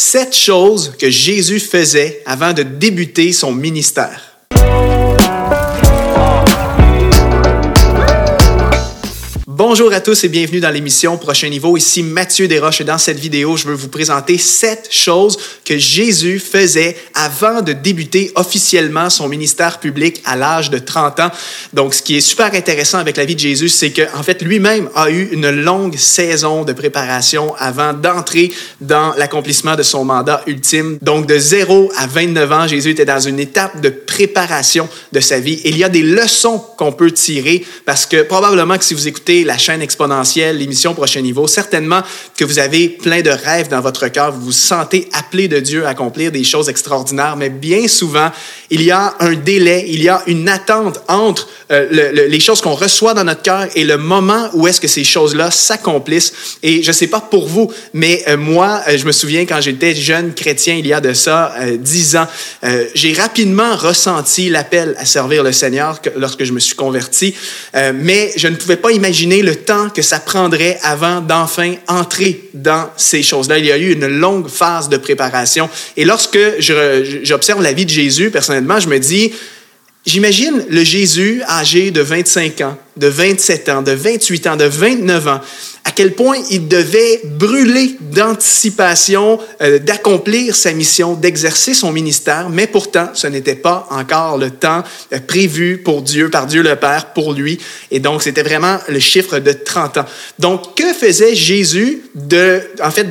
Sept choses que Jésus faisait avant de débuter son ministère. Bonjour à tous et bienvenue dans l'émission Prochain Niveau. Ici Mathieu Desroches et dans cette vidéo, je veux vous présenter sept choses que Jésus faisait avant de débuter officiellement son ministère public à l'âge de 30 ans. Donc, ce qui est super intéressant avec la vie de Jésus, c'est qu'en fait, lui-même a eu une longue saison de préparation avant d'entrer dans l'accomplissement de son mandat ultime. Donc, de 0 à 29 ans, Jésus était dans une étape de préparation de sa vie. Il y a des leçons qu'on peut tirer parce que probablement que si vous écoutez la chaîne exponentielle, l'émission Prochain Niveau, certainement que vous avez plein de rêves dans votre cœur, vous vous sentez appelé de Dieu à accomplir des choses extraordinaires, mais bien souvent, il y a un délai, il y a une attente entre euh, les choses qu'on reçoit dans notre cœur et le moment où est-ce que ces choses-là s'accomplissent. Et je ne sais pas pour vous, mais euh, moi, euh, je me souviens quand j'étais jeune chrétien, il y a de ça dix ans, j'ai rapidement ressenti l'appel à servir le Seigneur lorsque je me suis converti, mais je ne pouvais pas imaginer le temps que ça prendrait avant d'enfin entrer dans ces choses-là. Il y a eu une longue phase de préparation. Et lorsque j'observe la vie de Jésus, personnellement, je me dis, j'imagine le Jésus âgé de 25 ans, de 27 ans, de 28 ans, de 29 ans, quel point il devait brûler d'anticipation euh, d'accomplir sa mission, d'exercer son ministère, mais pourtant, ce n'était pas encore le temps euh, prévu pour Dieu, par Dieu le Père, pour lui. Et donc, c'était vraiment le chiffre de 30 ans. Donc, que faisait Jésus de, en fait,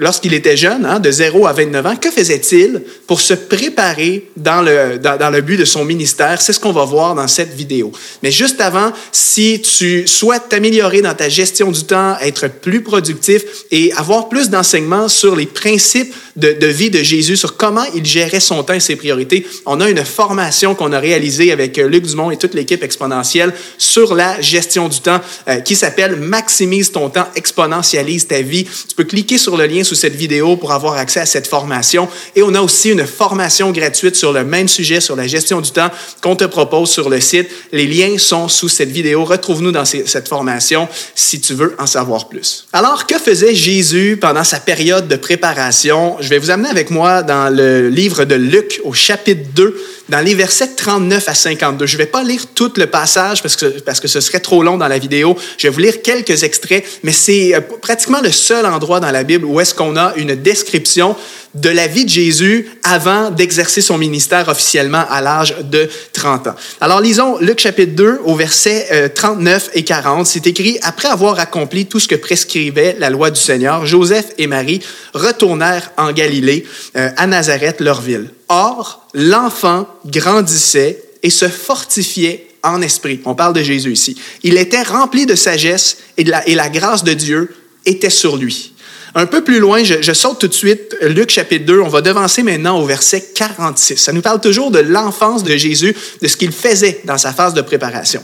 lorsqu'il était jeune, hein, de 0 à 29 ans? Que faisait-il pour se préparer dans le, dans, dans le but de son ministère? C'est ce qu'on va voir dans cette vidéo. Mais juste avant, si tu souhaites t'améliorer dans ta gestion du temps, être plus productif et avoir plus d'enseignements sur les principes de, vie de Jésus, sur comment il gérait son temps et ses priorités. On a une formation qu'on a réalisée avec euh, Luc Dumont et toute l'équipe exponentielle sur la gestion du temps euh, qui s'appelle Maximise ton temps, exponentialise ta vie. Tu peux cliquer sur le lien sous cette vidéo pour avoir accès à cette formation. Et on a aussi une formation gratuite sur le même sujet, sur la gestion du temps, qu'on te propose sur le site. Les liens sont sous cette vidéo. Retrouve-nous dans cette formation si tu veux en savoir plus. Alors, que faisait Jésus pendant sa période de préparation? Je vais vous amener avec moi dans le livre de Luc au chapitre 2, dans les versets 39 à 52. Je ne vais pas lire tout le passage parce que, parce que ce serait trop long dans la vidéo. Je vais vous lire quelques extraits, mais c'est euh, pratiquement le seul endroit dans la Bible où est-ce qu'on a une description de la vie de Jésus avant d'exercer son ministère officiellement à l'âge de 30 ans. Alors lisons Luc chapitre 2 au verset 39 euh, et 40. C'est écrit, Après avoir accompli tout ce que prescrivait la loi du Seigneur, Joseph et Marie retournèrent en Galilée, euh, à Nazareth, leur ville. Or, l'enfant grandissait et se fortifiait en esprit. On parle de Jésus ici. Il était rempli de sagesse et, la, et la grâce de Dieu était sur lui. Un peu plus loin, je, saute tout de suite, Luc chapitre 2, on va devancer maintenant au verset 46. Ça nous parle toujours de l'enfance de Jésus, de ce qu'il faisait dans sa phase de préparation.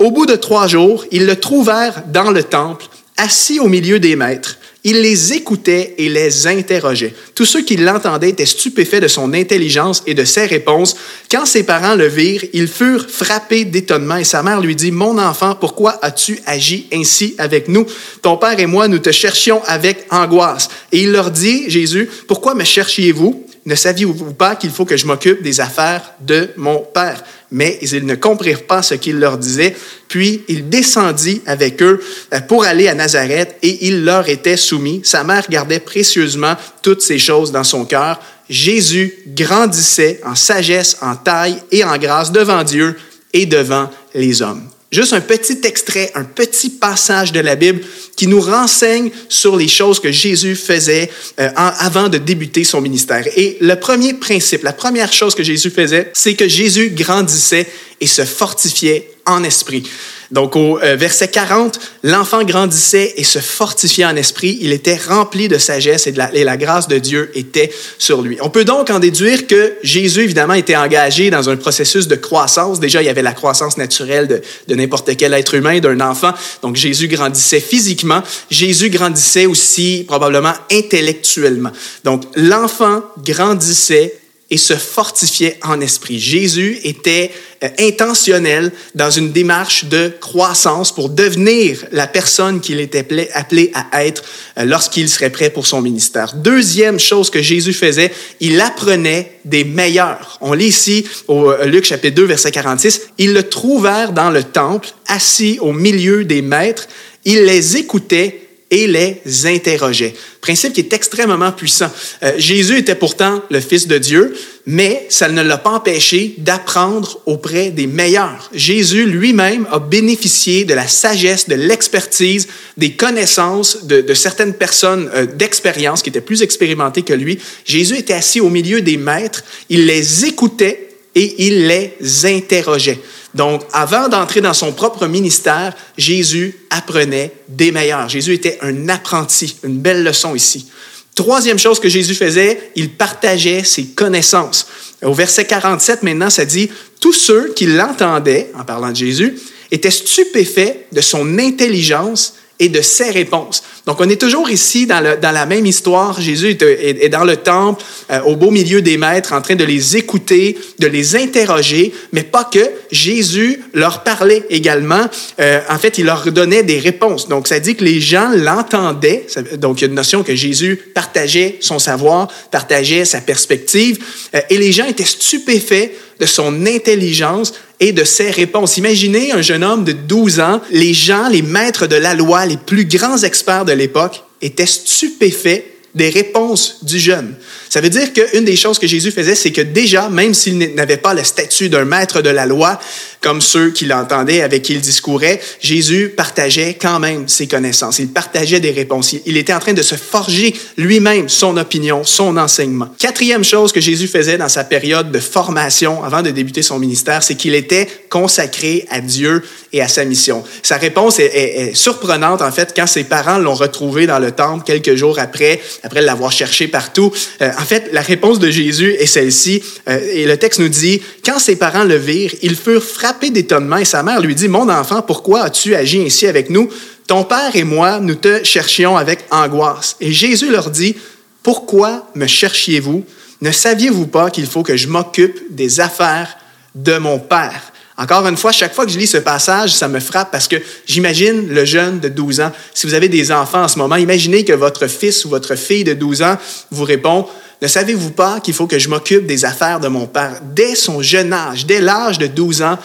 Au bout de trois jours, ils le trouvèrent dans le temple, assis au milieu des maîtres il les écoutait et les interrogeait. Tous ceux qui l'entendaient étaient stupéfaits de son intelligence et de ses réponses. Quand ses parents le virent, ils furent frappés d'étonnement et sa mère lui dit, Mon enfant, pourquoi as-tu agi ainsi avec nous? Ton père et moi, nous te cherchions avec angoisse. Et il leur dit, Jésus, Pourquoi me cherchiez-vous? Ne saviez-vous pas qu'il faut que je m'occupe des affaires de mon Père? Mais ils ne comprirent pas ce qu'il leur disait. Puis il descendit avec eux euh, pour aller à Nazareth et il leur était soumis. Sa mère gardait précieusement toutes ces choses dans son cœur. Jésus grandissait en sagesse, en taille et en grâce devant Dieu et devant les hommes. Juste un petit extrait, un petit passage de la Bible qui nous renseigne sur les choses que Jésus faisait euh, avant de débuter son ministère. Et le premier principe, la première chose que Jésus faisait, c'est que Jésus grandissait et se fortifiait en esprit. Donc au euh, verset 40, l'enfant grandissait et se fortifiait en esprit. Il était rempli de sagesse et, de la, grâce de Dieu était sur lui. On peut donc en déduire que Jésus, évidemment, était engagé dans un processus de croissance. Déjà, il y avait la croissance naturelle de n'importe quel être humain, d'un enfant. Donc Jésus grandissait physiquement. Jésus grandissait aussi probablement intellectuellement. Donc l'enfant grandissait et se fortifiait en esprit. Jésus était euh, intentionnel dans une démarche de croissance pour devenir la personne qu'il était appelé à être euh, lorsqu'il serait prêt pour son ministère. Deuxième chose que Jésus faisait, il apprenait des meilleurs. On lit ici au euh, Luc chapitre 2 verset 46, ils le trouvèrent dans le temple, assis au milieu des maîtres, il les écoutait et les interrogeait. Principe qui est extrêmement puissant. Euh, Jésus était pourtant le Fils de Dieu, mais ça ne l'a pas empêché d'apprendre auprès des meilleurs. Jésus lui-même a bénéficié de la sagesse, de l'expertise, des connaissances de, certaines personnes euh, d'expérience qui étaient plus expérimentées que lui. Jésus était assis au milieu des maîtres, il les écoutait et il les interrogeait. Donc, avant d'entrer dans son propre ministère, Jésus apprenait des meilleurs. Jésus était un apprenti, une belle leçon ici. Troisième chose que Jésus faisait, il partageait ses connaissances. Au verset 47 maintenant, ça dit, tous ceux qui l'entendaient, en parlant de Jésus, étaient stupéfaits de son intelligence et de ses réponses. Donc, on est toujours ici dans, la même histoire. Jésus est, est, dans le temple, euh, au beau milieu des maîtres, en train de les écouter, de les interroger, mais pas que. Jésus leur parlait également. Euh, en fait, il leur donnait des réponses. Donc, ça dit que les gens l'entendaient. Donc, il y a une notion que Jésus partageait son savoir, partageait sa perspective, euh, et les gens étaient stupéfaits de son intelligence et de ses réponses. Imaginez un jeune homme de 12 ans, les gens, les maîtres de la loi, les plus grands experts de l'époque étaient stupéfaits des réponses du jeune. Ça veut dire qu'une des choses que Jésus faisait, c'est que déjà, même s'il n'avait pas le statut d'un maître de la loi, comme ceux qui l'entendaient, avec qui il discourait, Jésus partageait quand même ses connaissances. Il partageait des réponses. Il était en train de se forger lui-même son opinion, son enseignement. Quatrième chose que Jésus faisait dans sa période de formation avant de débuter son ministère, c'est qu'il était consacré à Dieu et à sa mission. Sa réponse est, surprenante, en fait, quand ses parents l'ont retrouvé dans le temple quelques jours après après l'avoir cherché partout. Euh, en fait, la réponse de Jésus est celle-ci. Euh, et le texte nous dit, quand ses parents le virent, ils furent frappés d'étonnement et sa mère lui dit, Mon enfant, pourquoi as-tu agi ainsi avec nous? Ton père et moi, nous te cherchions avec angoisse. Et Jésus leur dit, Pourquoi me cherchiez-vous? Ne saviez-vous pas qu'il faut que je m'occupe des affaires de mon Père? Encore une fois, chaque fois que je lis ce passage, ça me frappe parce que j'imagine le jeune de 12 ans. Si vous avez des enfants en ce moment, imaginez que votre fils ou votre fille de 12 ans vous répond, ne savez-vous pas qu'il faut que je m'occupe des affaires de mon père? Dès son jeune âge, dès l'âge de 12 ans,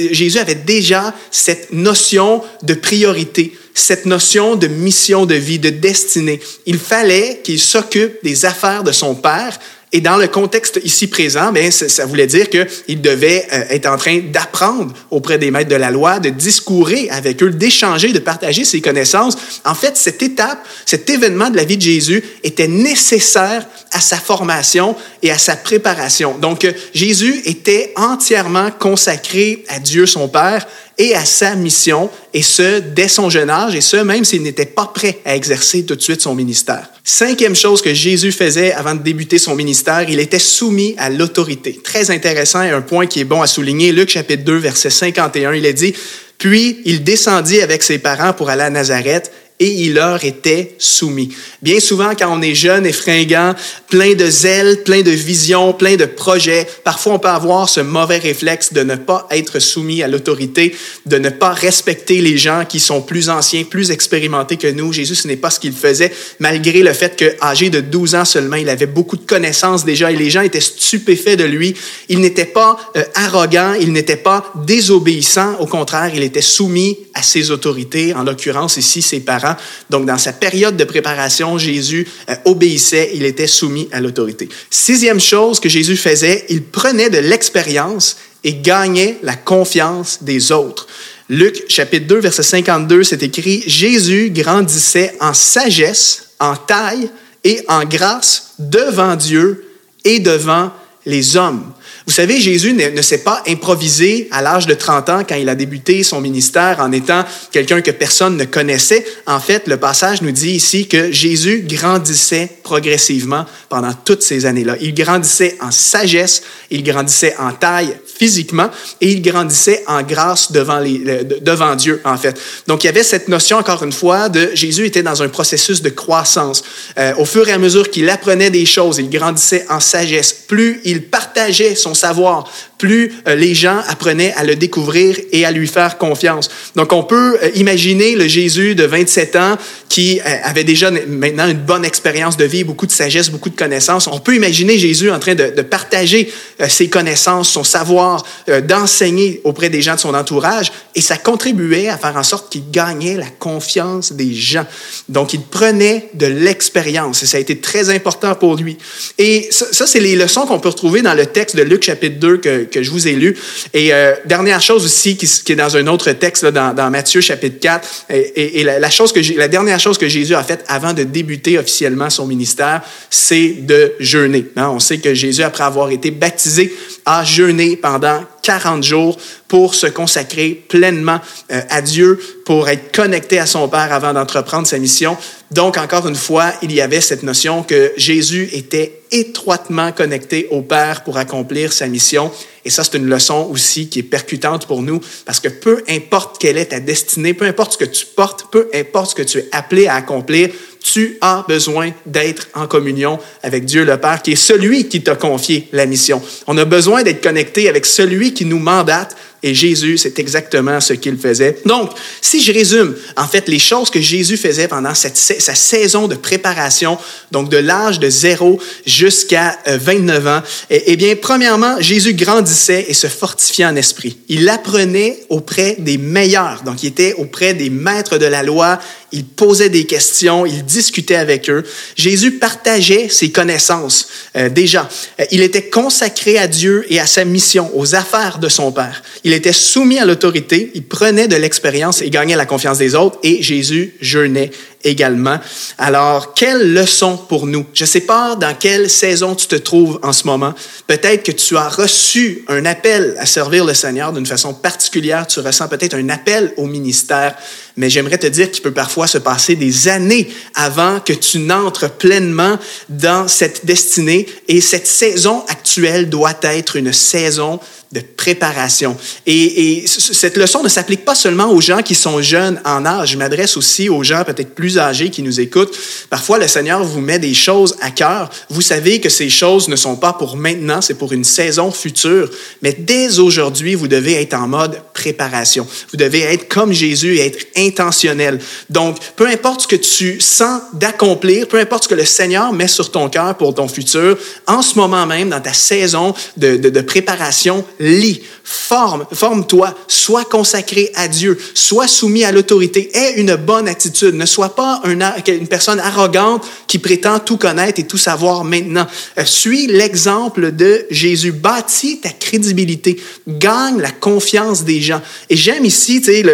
euh, Jésus avait déjà cette notion de priorité, cette notion de mission de vie, de destinée. Il fallait qu'il s'occupe des affaires de son père et dans le contexte ici présent, bien, ça, voulait dire qu'il devait euh, être en train d'apprendre auprès des maîtres de la loi, de discourir avec eux, d'échanger, de partager ses connaissances. En fait, cette étape, cet événement de la vie de Jésus était nécessaire à sa formation et à sa préparation. Donc, euh, Jésus était entièrement consacré à Dieu son Père et à sa mission, et ce, dès son jeune âge, et ce, même s'il n'était pas prêt à exercer tout de suite son ministère. Cinquième chose que Jésus faisait avant de débuter son ministère, il était soumis à l'autorité. Très intéressant et un point qui est bon à souligner. Luc chapitre 2, verset 51, il est dit, Puis il descendit avec ses parents pour aller à Nazareth et il leur était soumis. Bien souvent, quand on est jeune et fringant, plein de zèle, plein de vision, plein de projets, parfois on peut avoir ce mauvais réflexe de ne pas être soumis à l'autorité, de ne pas respecter les gens qui sont plus anciens, plus expérimentés que nous. Jésus, ce n'est pas ce qu'il faisait, malgré le fait qu'âgé de 12 ans seulement, il avait beaucoup de connaissances déjà et les gens étaient stupéfaits de lui. Il n'était pas euh, arrogant, il n'était pas désobéissant, au contraire, il était soumis à ses autorités, en l'occurrence ici ses parents donc, dans sa période de préparation, Jésus euh, obéissait, il était soumis à l'autorité. Sixième chose que Jésus faisait, il prenait de l'expérience et gagnait la confiance des autres. Luc chapitre 2, verset 52, c'est écrit, Jésus grandissait en sagesse, en taille et en grâce devant Dieu et devant les hommes. Vous savez, Jésus ne, s'est pas improvisé à l'âge de 30 ans quand il a débuté son ministère en étant quelqu'un que personne ne connaissait. En fait, le passage nous dit ici que Jésus grandissait progressivement pendant toutes ces années-là. Il grandissait en sagesse, il grandissait en taille physiquement et il grandissait en grâce devant, les, devant Dieu, en fait. Donc, il y avait cette notion, encore une fois, de Jésus était dans un processus de croissance. Euh, au fur et à mesure qu'il apprenait des choses, il grandissait en sagesse. Plus il il partageait son savoir, plus euh, les gens apprenaient à le découvrir et à lui faire confiance. Donc on peut euh, imaginer le Jésus de 27 ans qui euh, avait déjà maintenant une bonne expérience de vie, beaucoup de sagesse, beaucoup de connaissances. On peut imaginer Jésus en train de, partager ses connaissances, son savoir, d'enseigner auprès des gens de son entourage et ça contribuait à faire en sorte qu'il gagnait la confiance des gens. Donc il prenait de l'expérience et ça a été très important pour lui. Et ça, ça c'est les leçons qu'on peut retrouver dans le texte de Luc chapitre 2 que, que je vous ai lu. Et euh, dernière chose aussi qui, est dans un autre texte, là, dans, Matthieu chapitre 4, et, la, chose que la dernière chose que Jésus a faite avant de débuter officiellement son ministère, c'est de jeûner. Hein? On sait que Jésus, après avoir été baptisé, a jeûné pendant 40 jours pour se consacrer pleinement euh, à Dieu, pour être connecté à son Père avant d'entreprendre sa mission. Donc, encore une fois, il y avait cette notion que Jésus était étroitement connecté au Père pour accomplir sa mission. Et ça, c'est une leçon aussi qui est percutante pour nous, parce que peu importe quelle est ta destinée, peu importe ce que tu portes, peu importe ce que tu es appelé à accomplir, tu as besoin d'être en communion avec Dieu le Père, qui est celui qui t'a confié la mission. On a besoin d'être connecté avec celui qui nous mandate et Jésus, c'est exactement ce qu'il faisait. Donc, si je résume, en fait, les choses que Jésus faisait pendant cette, sa saison de préparation, donc de l'âge de 0 jusqu'à 29 euh, ans, eh, eh bien, premièrement, Jésus grandissait et se fortifiait en esprit. Il apprenait auprès des meilleurs, donc il était auprès des maîtres de la loi, il posait des questions, il discutait avec eux. Jésus partageait ses connaissances euh, déjà. Euh, il était consacré à Dieu et à sa mission, aux affaires de son Père. Était soumis à l'autorité, il prenait de l'expérience et gagnait la confiance des autres et Jésus jeûnait également. Alors, quelle leçon pour nous? Je ne sais pas dans quelle saison tu te trouves en ce moment. Peut-être que tu as reçu un appel à servir le Seigneur d'une façon particulière. Tu ressens peut-être un appel au ministère. Mais j'aimerais te dire qu'il peut parfois se passer des années avant que tu n'entres pleinement dans cette destinée. Et cette saison actuelle doit être une saison de préparation. Et, et, cette leçon ne s'applique pas seulement aux gens qui sont jeunes en âge. Je m'adresse aussi aux gens peut-être plus qui nous écoutent. Parfois, le Seigneur vous met des choses à cœur. Vous savez que ces choses ne sont pas pour maintenant, c'est pour une saison future. Mais dès aujourd'hui, vous devez être en mode préparation. Vous devez être comme Jésus et être intentionnel. Donc, peu importe ce que tu sens d'accomplir, peu importe ce que le Seigneur met sur ton cœur pour ton futur, en ce moment même, dans ta saison de, de, de préparation, lis, forme, forme-toi, sois consacré à Dieu, sois soumis à l'autorité, aie une bonne attitude, ne sois pas une personne arrogante qui prétend tout connaître et tout savoir maintenant. Euh, suis l'exemple de Jésus, bâtis ta crédibilité, gagne la confiance des gens. Et j'aime ici, tu sais,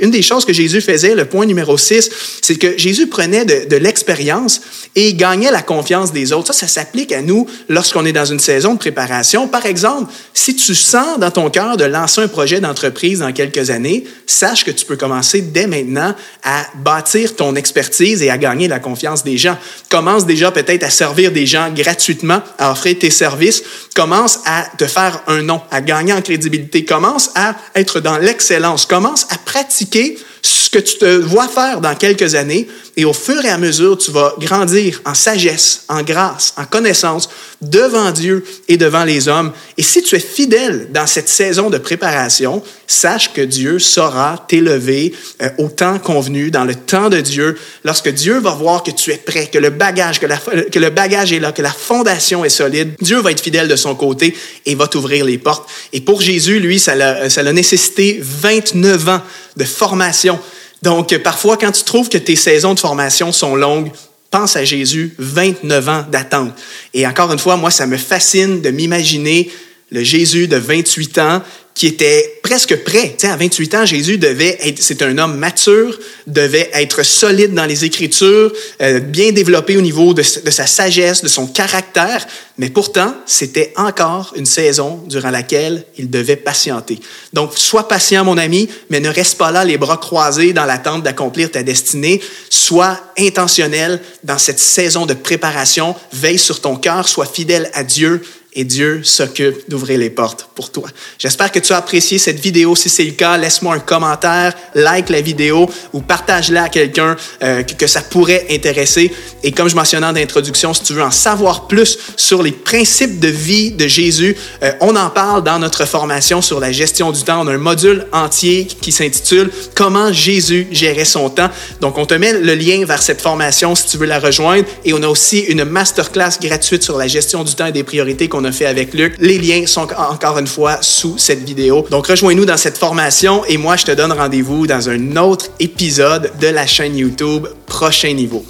une des choses que Jésus faisait, le point numéro 6, c'est que Jésus prenait de, de l'expérience et gagnait la confiance des autres. Ça, ça s'applique à nous lorsqu'on est dans une saison de préparation. Par exemple, si tu sens dans ton cœur de lancer un projet d'entreprise dans quelques années, sache que tu peux commencer dès maintenant à bâtir ton expertise et à gagner la confiance des gens. Commence déjà peut-être à servir des gens gratuitement, à offrir tes services. Commence à te faire un nom, à gagner en crédibilité. Commence à être dans l'excellence. Commence à pratiquer ce que tu te vois faire dans quelques années et au fur et à mesure, tu vas grandir en sagesse, en grâce, en connaissance devant Dieu et devant les hommes. Et si tu es fidèle dans cette saison de préparation, sache que Dieu saura t'élever euh, au temps convenu, dans le temps de Dieu, lorsque Dieu va voir que tu es prêt, que le bagage, que, la, que le bagage est là, que la fondation est solide. Dieu va être fidèle de son côté et va t'ouvrir les portes. Et pour Jésus, lui, ça l'a nécessité 29 ans de formation. Donc, parfois, quand tu trouves que tes saisons de formation sont longues, pense à Jésus, 29 ans d'attente. Et encore une fois, moi, ça me fascine de m'imaginer le Jésus de 28 ans qui était presque prêt. Tu sais, à 28 ans, Jésus devait être, c'est un homme mature, devait être solide dans les Écritures, euh, bien développé au niveau de, de, sa sagesse, de son caractère, mais pourtant, c'était encore une saison durant laquelle il devait patienter. Donc, sois patient, mon ami, mais ne reste pas là les bras croisés dans l'attente d'accomplir ta destinée. Sois intentionnel dans cette saison de préparation, veille sur ton cœur, sois fidèle à Dieu et Dieu s'occupe d'ouvrir les portes pour toi. J'espère que tu as apprécié cette vidéo. Si c'est le cas, laisse-moi un commentaire, like la vidéo ou partage-la à quelqu'un euh, que, ça pourrait intéresser. Et comme je mentionnais en introduction, si tu veux en savoir plus sur les principes de vie de Jésus, euh, on en parle dans notre formation sur la gestion du temps. On a un module entier qui s'intitule Comment Jésus gérait son temps. Donc, on te met le lien vers cette formation si tu veux la rejoindre. Et on a aussi une masterclass gratuite sur la gestion du temps et des priorités qu'on fait avec Luc. Les liens sont encore une fois sous cette vidéo. Donc, rejoins-nous dans cette formation et moi, je te donne rendez-vous dans un autre épisode de la chaîne YouTube Prochain Niveau.